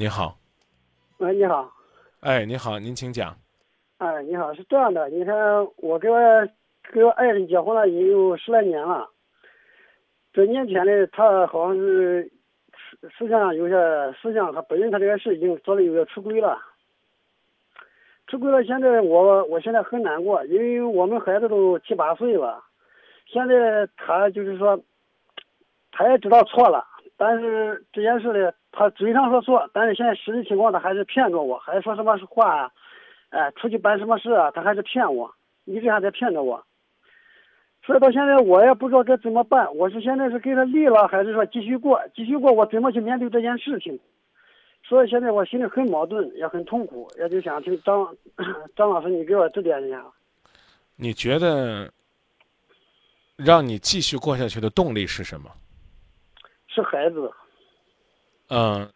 你好，喂，你好，哎，你好，您请讲。哎，你好，是这样的，你看我跟我跟我爱人结婚了也有十来年了，这年前呢，他好像是实实际上有些实际上他本身他这个事，已经做了有点出轨了。出轨了，现在我我现在很难过，因为我们孩子都七八岁了，现在他就是说，他也知道错了，但是这件事呢，他嘴上说错，但是现在实际情况他还是骗着我，还说什么话啊？哎，出去办什么事啊？他还是骗我，一直还在骗着我。所以到现在我也不知道该怎么办。我是现在是跟他离了，还是说继续过？继续过，我怎么去面对这件事情？所以现在我心里很矛盾，也很痛苦，也就想听张 张老师你给我指点一下。你觉得让你继续过下去的动力是什么？是孩子。嗯，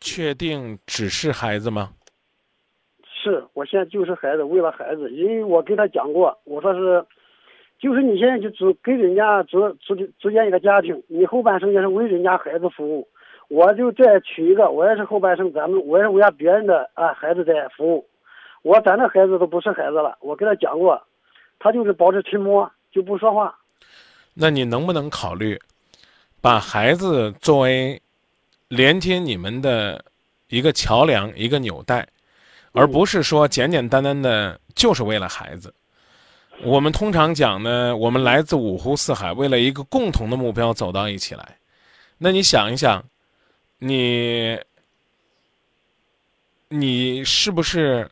确定只是孩子吗？是我现在就是孩子，为了孩子，因为我跟他讲过，我说是，就是你现在就组给人家组组组建一个家庭，你后半生也是为人家孩子服务。我就再娶一个，我也是后半生，咱们我也是为了别人的啊孩子在服务，我咱的孩子都不是孩子了。我跟他讲过，他就是保持沉默，就不说话。那你能不能考虑，把孩子作为连接你们的一个桥梁、一个纽带，而不是说简简单单的就是为了孩子？我们通常讲呢，我们来自五湖四海，为了一个共同的目标走到一起来。那你想一想。你，你是不是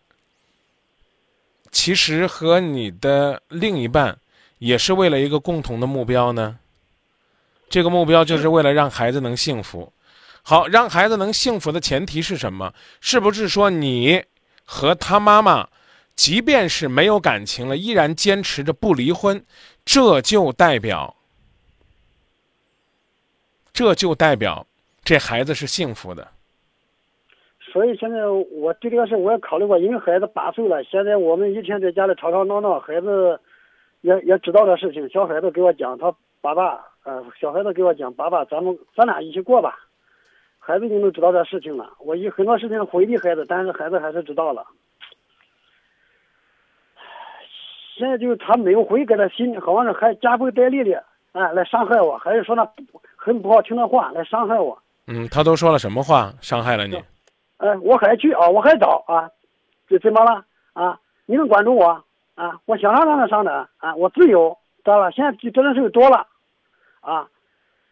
其实和你的另一半也是为了一个共同的目标呢？这个目标就是为了让孩子能幸福。好，让孩子能幸福的前提是什么？是不是说你和他妈妈，即便是没有感情了，依然坚持着不离婚？这就代表，这就代表。这孩子是幸福的，所以现在我对这个事我也考虑过，因为孩子八岁了，现在我们一天在家里吵吵闹闹，孩子也也知道这事情。小孩子给我讲，他爸爸，呃，小孩子给我讲，爸爸，咱们咱俩一起过吧。孩子已经都知道这事情了，我有很多事情回避孩子，但是孩子还是知道了。现在就是他没有回，给他心好像是还加倍带利的，哎，来伤害我，还是说那很不好听的话来伤害我。嗯，他都说了什么话伤害了你？哎，我还去啊，我还找啊，这怎么了啊？你能管住我啊？我想上哪能上哪啊？我自由，知道吧？现在这种事多了，啊，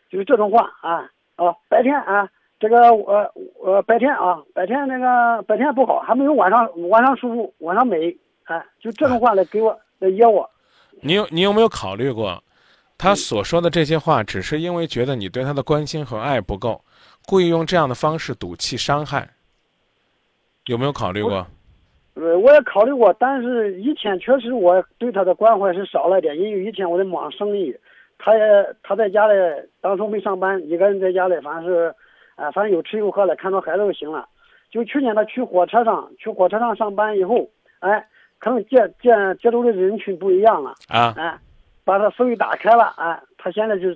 就是这种话啊哦！白天啊，这个我我白天啊，白天那个白天不好，还没有晚上晚上舒服，晚上美，哎，就这种话来给我来噎我。你有你有没有考虑过，他所说的这些话，只是因为觉得你对他的关心和爱不够？故意用这样的方式赌气伤害，有没有考虑过？呃，我也考虑过，但是以前确实我对他的关怀是少了点，因为以前我在忙生意，他也他在家里，当初没上班，一个人在家里，反正是，啊，反正有吃有喝的，看到孩子就行了。就去年他去火车上，去火车上上班以后，哎，可能接接接触的人群不一样了啊，哎，把他思维打开了，哎，他现在就，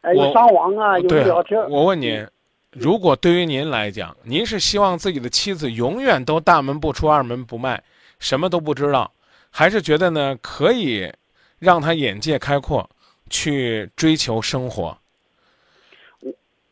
哎，有上网啊，有聊天。我问您。如果对于您来讲，您是希望自己的妻子永远都大门不出二门不迈，什么都不知道，还是觉得呢可以让他眼界开阔，去追求生活？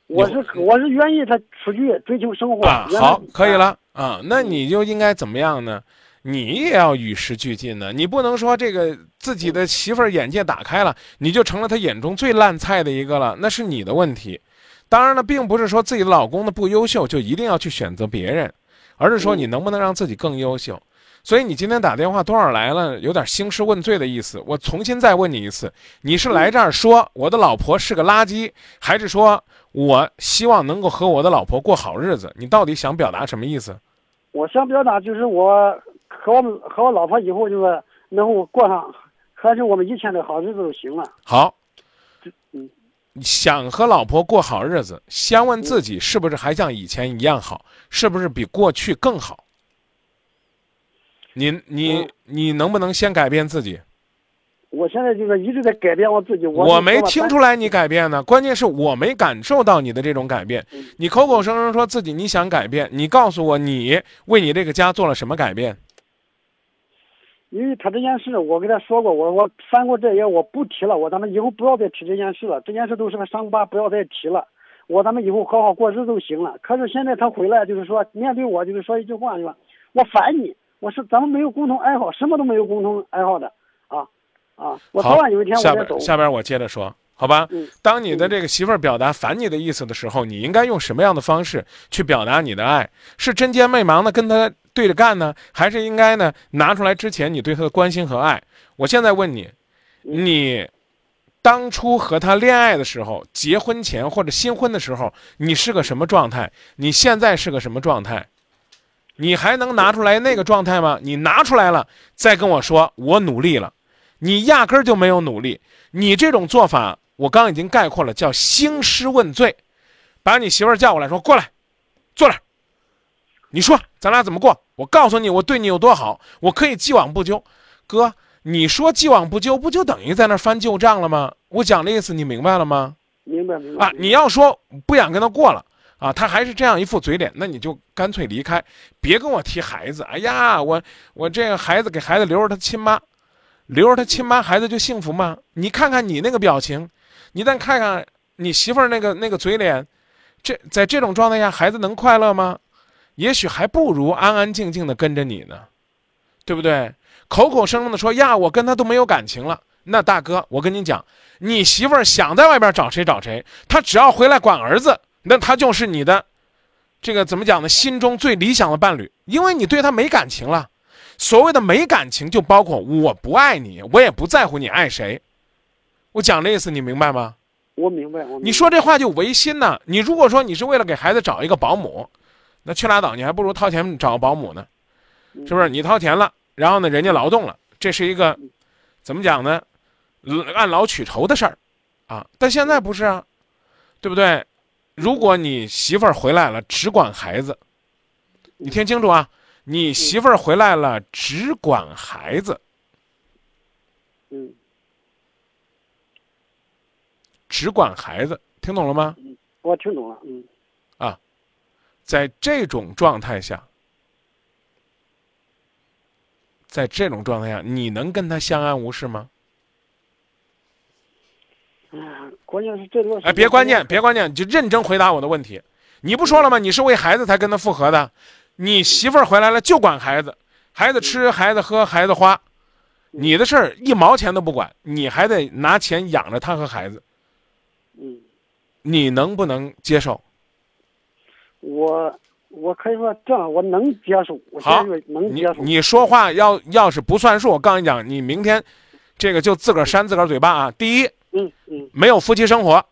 我我是我是愿意他出去追求生活啊。好，可以了啊。那你就应该怎么样呢？你也要与时俱进呢。你不能说这个自己的媳妇儿眼界打开了，你就成了他眼中最烂菜的一个了，那是你的问题。当然了，并不是说自己老公的不优秀就一定要去选择别人，而是说你能不能让自己更优秀。所以你今天打电话多少来了，有点兴师问罪的意思。我重新再问你一次，你是来这儿说我的老婆是个垃圾，还是说我希望能够和我的老婆过好日子？你到底想表达什么意思？我想表达就是我和我和我老婆以后就是能够过上还是我们以前的好日子就行了。好，嗯。想和老婆过好日子，先问自己是不是还像以前一样好，是不是比过去更好？你你你能不能先改变自己？我现在就是一直在改变我自己。我我没听出来你改变呢，关键是我没感受到你的这种改变。嗯你口口声声说自己你想改变，你告诉我你为你这个家做了什么改变？因为他这件事，我跟他说过，我我翻过这页，我不提了，我咱们以后不要再提这件事了，这件事都是个伤疤，不要再提了。我咱们以后好好过日子就行了。可是现在他回来就是说，面对我就是说一句话，就说我烦你，我是咱们没有共同爱好，什么都没有共同爱好的啊啊！我早晚有一天，我下再走边。下边我接着说，好吧？嗯当你的这个媳妇儿表达烦你的意思的时候，你应该用什么样的方式去表达你的爱？是针尖麦芒的跟他对着干呢，还是应该呢拿出来之前你对他的关心和爱？我现在问你，嗯你当初和他恋爱的时候，结婚前或者新婚的时候，你是个什么状态？你现在是个什么状态？你还能拿出来那个状态吗？你拿出来了，再跟我说我努力了，你压根儿就没有努力。你这种做法，我刚已经概括了，叫兴师问罪。把你媳妇儿叫过来说，过来，坐这儿。你说咱俩怎么过？我告诉你，我对你有多好，我可以既往不咎。哥，你说既往不咎，不就等于在那翻旧账了吗？我讲的意思你明白了吗？明白明白啊，你要说不想跟他过了啊，他还是这样一副嘴脸，那你就干脆离开，别跟我提孩子。哎呀，我我这个孩子给孩子留着他亲妈，留着他亲妈，孩子就幸福吗？你看看你那个表情，你再看看你媳妇儿那个那个嘴脸，这在这种状态下，孩子能快乐吗？也许还不如安安静静的跟着你呢，对不对？口口声声的说呀，我跟他都没有感情了。那大哥，我跟你讲，你媳妇儿想在外边找谁找谁，她只要回来管儿子，那他就是你的，这个怎么讲呢？心中最理想的伴侣，因为你对他没感情了。所谓的没感情，就包括我不爱你，我也不在乎你爱谁。我讲这意思，你明白吗？我明白。你说这话就违心呐！你如果说你是为了给孩子找一个保姆，那去拉倒，你还不如掏钱找个保姆呢，嗯是不是？你掏钱了，然后呢，人家劳动了，这是一个怎么讲呢？按劳取酬的事儿，啊！但现在不是啊，对不对？如果你媳妇儿回来了，只管孩子，你听清楚啊！你媳妇儿回来了，只管孩子，嗯只管孩子，听懂了吗？我听懂了，嗯在这种状态下，在这种状态下，你能跟他相安无事吗？哎呀，关键是这段时间哎，别关键，别关键，你就认真回答我的问题。你不说了吗？你是为孩子才跟他复合的，你媳妇儿回来了就管孩子，孩子吃，孩子喝，孩子花，你的事儿一毛钱都不管，你还得拿钱养着他和孩子，嗯，你能不能接受？我我可以说这样，我能接受，我能你接受。你说话要要是不算数，我告诉你讲，你明天这个就自个儿扇自个儿嘴巴啊！第一，嗯嗯没有夫妻生活。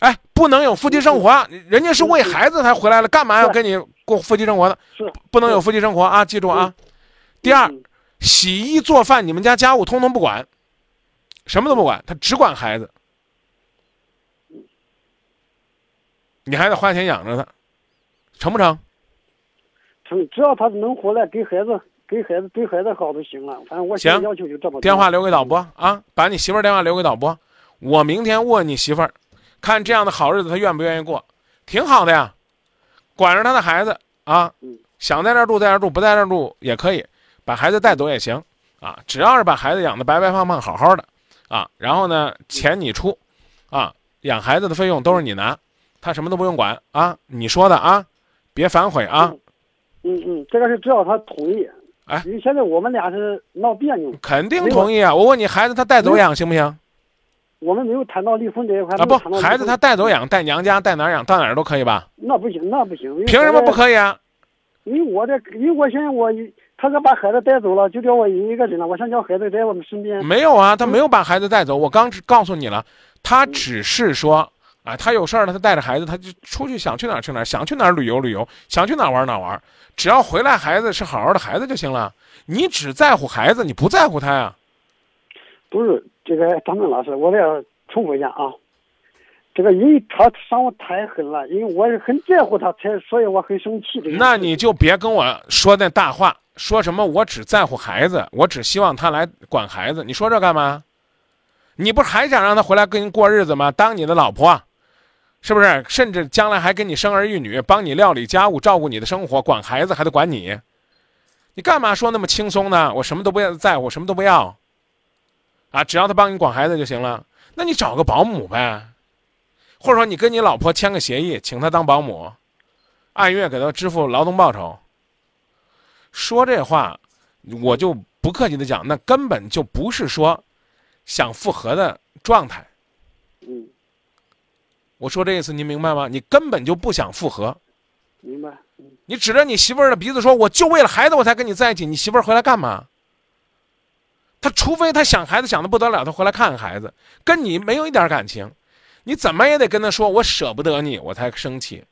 哎，不能有夫妻生活，人家是为孩子才回来了，干嘛要跟你过夫妻生活呢？是不能有夫妻生活啊！记住啊。第二，嗯洗衣做饭，你们家家务通通不管，什么都不管，他只管孩子。你还得花钱养着他，成不成？成，只要他能回来，给孩子给孩子对孩子好就行了。反正我行要求就这么。电话留给导播啊，把你媳妇儿电话留给导播。我明天问你媳妇儿，看这样的好日子她愿不愿意过，挺好的呀，管着她的孩子啊嗯，想在这儿住在这儿住，不在这儿住也可以，把孩子带走也行啊，只要是把孩子养的白白胖胖好好的啊，然后呢钱你出啊，养孩子的费用都是你拿，他什么都不用管啊，你说的啊，别反悔啊，嗯嗯，这个是只要他同意。哎因为现在我们俩是闹别扭，肯定同意啊。我问你，孩子他带走养行不行？我们没有谈到离婚这一块。啊不孩子他带走养，带娘家，带哪儿养，到哪儿都可以吧？那不行，那不行。凭什么不？可以啊？因为我这，因为我现在我他要把孩子带走了，就叫我一个人了。我想叫孩子在我们身边。没有啊，他没有把孩子带走。我刚只告诉你了，他只是说啊，他有事儿了，他带着孩子，他就出去想去哪儿去哪儿，想去哪儿旅游旅游，想去哪儿玩哪儿玩，只要回来孩子是好好的孩子就行了。你只在乎孩子，你不在乎他呀？不是这个张正老师，我再重复一下啊。这个因为他伤我太狠了，因为我是很在乎他，才所以我很生气。的那你就别跟我说那大话说什么我只在乎孩子，我只希望他来管孩子，你说这干嘛？你不还想让他回来跟你过日子吗？当你的老婆，是不是？甚至将来还给你生儿育女，帮你料理家务，照顾你的生活，管孩子还得管你，你干嘛说那么轻松呢？我什么都不要在乎，什么都不要，啊，只要他帮你管孩子就行了。那你找个保姆呗，或者说你跟你老婆签个协议，请他当保姆，按月给他支付劳动报酬。说这话，我就不客气的讲，那根本就不是说想复合的状态。嗯，我说这意思您明白吗？你根本就不想复合，明白。嗯，你指着你媳妇儿的鼻子说，我就为了孩子我才跟你在一起，你媳妇儿回来干嘛？他除非他想孩子想的不得了，他回来看看孩子，跟你没有一点感情，你怎么也得跟他说，我舍不得你，我才生气。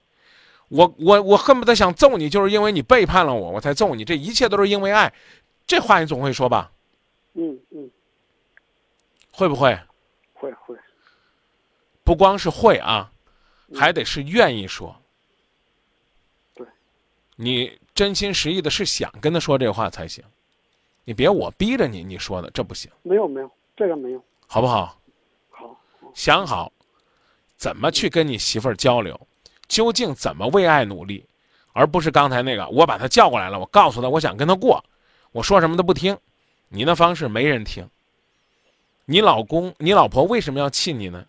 我我我恨不得想揍你，就是因为你背叛了我，我才揍你。这一切都是因为爱，这话你总会说吧？嗯嗯，会不会？会会。不光是会啊，还得是愿意说。对，你真心实意的是想跟他说这话才行，你别我逼着你，你说的这不行。没有没有，这个没有。好不好？好。想好，怎么去跟你媳妇儿交流？究竟怎么为爱努力，而不是刚才那个我把他叫过来了，我告诉他我想跟他过，我说什么都不听，你那方式没人听。你老公、你老婆为什么要气你呢？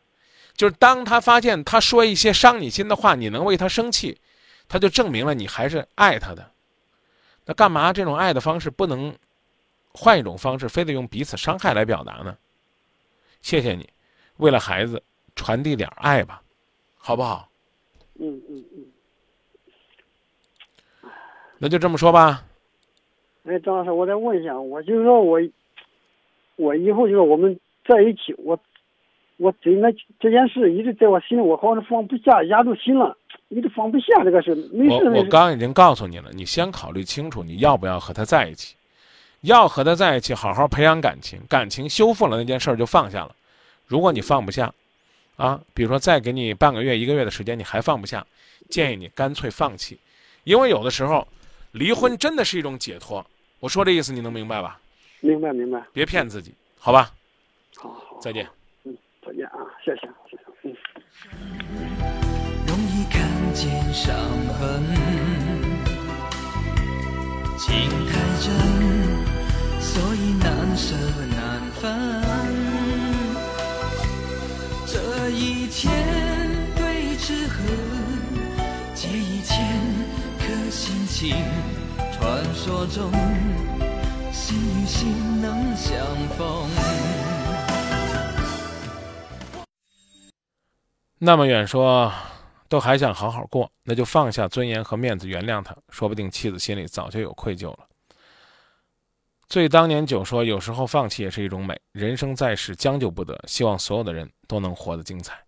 就是当他发现他说一些伤你心的话，你能为他生气，他就证明了你还是爱他的。那干嘛这种爱的方式不能换一种方式，非得用彼此伤害来表达呢？谢谢你，为了孩子传递点爱吧，好不好？嗯嗯嗯，那就这么说吧。哎，张老师，我再问一下，我就是说我，我以后就是我们在一起，我我对那这件事一直在我心里，我好像放不下，压住心了，一直放不下这个事。没事我我刚已经告诉你了，你先考虑清楚你要不要和他在一起。要和他在一起，好好培养感情，感情修复了，那件事就放下了。如果你放不下，啊，比如说再给你半个月、一个月的时间，你还放不下，建议你干脆放弃，因为有的时候，离婚真的是一种解脱。我说这意思你能明白吧？明白明白。别骗自己，好吧？好好。再见。谢谢谢。谢。嗯。容易看见伤痕，情太真，所以难舍难分。这一天对之何？借一千颗心情，传说中心与心能相逢。那么远说，都还想好好过，那就放下尊严和面子，原谅他，说不定妻子心里早就有愧疚了。醉当年酒说：“有时候放弃也是一种美。人生在世，将就不得。希望所有的人都能活得精彩。”